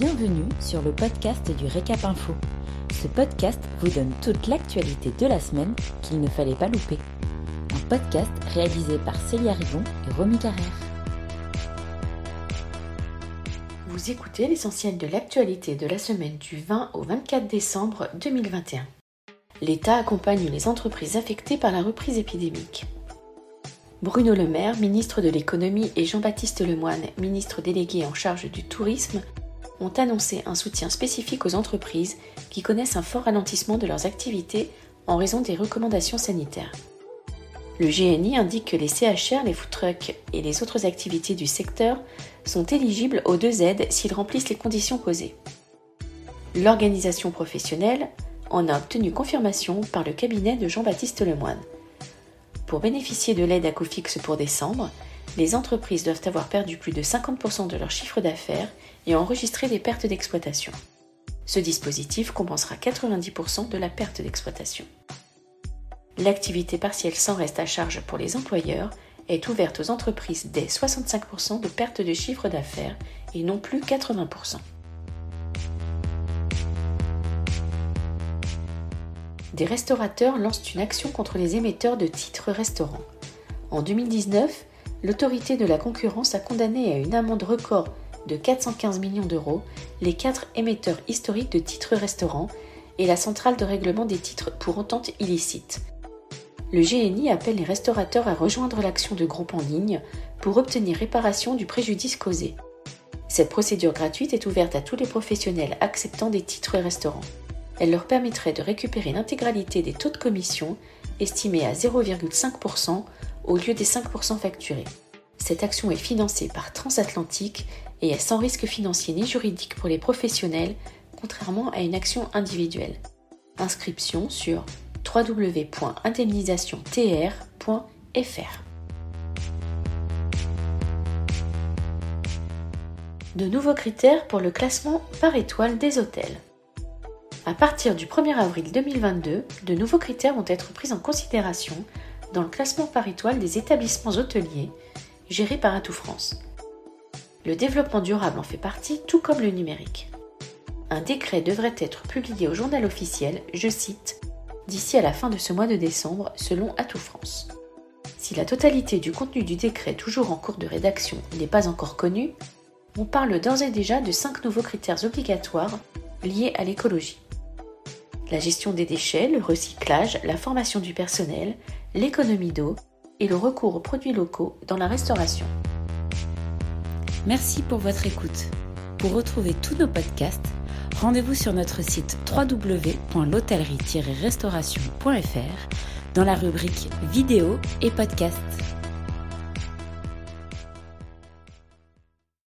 Bienvenue sur le podcast du Récap Info. Ce podcast vous donne toute l'actualité de la semaine qu'il ne fallait pas louper. Un podcast réalisé par Célia Rivon et Romy Carrère. Vous écoutez l'essentiel de l'actualité de la semaine du 20 au 24 décembre 2021. L'État accompagne les entreprises affectées par la reprise épidémique. Bruno Le Maire, ministre de l'économie, et Jean-Baptiste Lemoyne, ministre délégué en charge du tourisme, ont annoncé un soutien spécifique aux entreprises qui connaissent un fort ralentissement de leurs activités en raison des recommandations sanitaires. Le GNI indique que les CHR, les food trucks et les autres activités du secteur sont éligibles aux deux aides s'ils remplissent les conditions posées. L'organisation professionnelle en a obtenu confirmation par le cabinet de Jean-Baptiste Lemoyne. Pour bénéficier de l'aide à coût fixe pour décembre, les entreprises doivent avoir perdu plus de 50% de leur chiffre d'affaires et enregistrer des pertes d'exploitation. Ce dispositif compensera 90% de la perte d'exploitation. L'activité partielle sans reste à charge pour les employeurs est ouverte aux entreprises dès 65% de perte de chiffre d'affaires et non plus 80%. des restaurateurs lancent une action contre les émetteurs de titres restaurants. En 2019, l'autorité de la concurrence a condamné à une amende record de 415 millions d'euros les quatre émetteurs historiques de titres restaurants et la centrale de règlement des titres pour entente illicite. Le GNI appelle les restaurateurs à rejoindre l'action de groupe en ligne pour obtenir réparation du préjudice causé. Cette procédure gratuite est ouverte à tous les professionnels acceptant des titres restaurants elle leur permettrait de récupérer l'intégralité des taux de commission, estimés à 0,5% au lieu des 5% facturés. Cette action est financée par Transatlantique et est sans risque financier ni juridique pour les professionnels, contrairement à une action individuelle. Inscription sur www.indemnisationtr.fr. De nouveaux critères pour le classement par étoile des hôtels. À partir du 1er avril 2022, de nouveaux critères vont être pris en considération dans le classement par étoile des établissements hôteliers gérés par Atout France. Le développement durable en fait partie, tout comme le numérique. Un décret devrait être publié au journal officiel, je cite, d'ici à la fin de ce mois de décembre, selon Atout France. Si la totalité du contenu du décret toujours en cours de rédaction n'est pas encore connue, on parle d'ores et déjà de cinq nouveaux critères obligatoires liés à l'écologie la gestion des déchets, le recyclage, la formation du personnel, l'économie d'eau et le recours aux produits locaux dans la restauration. Merci pour votre écoute. Pour retrouver tous nos podcasts, rendez-vous sur notre site www.l'hôtellerie-restauration.fr dans la rubrique vidéo et podcasts.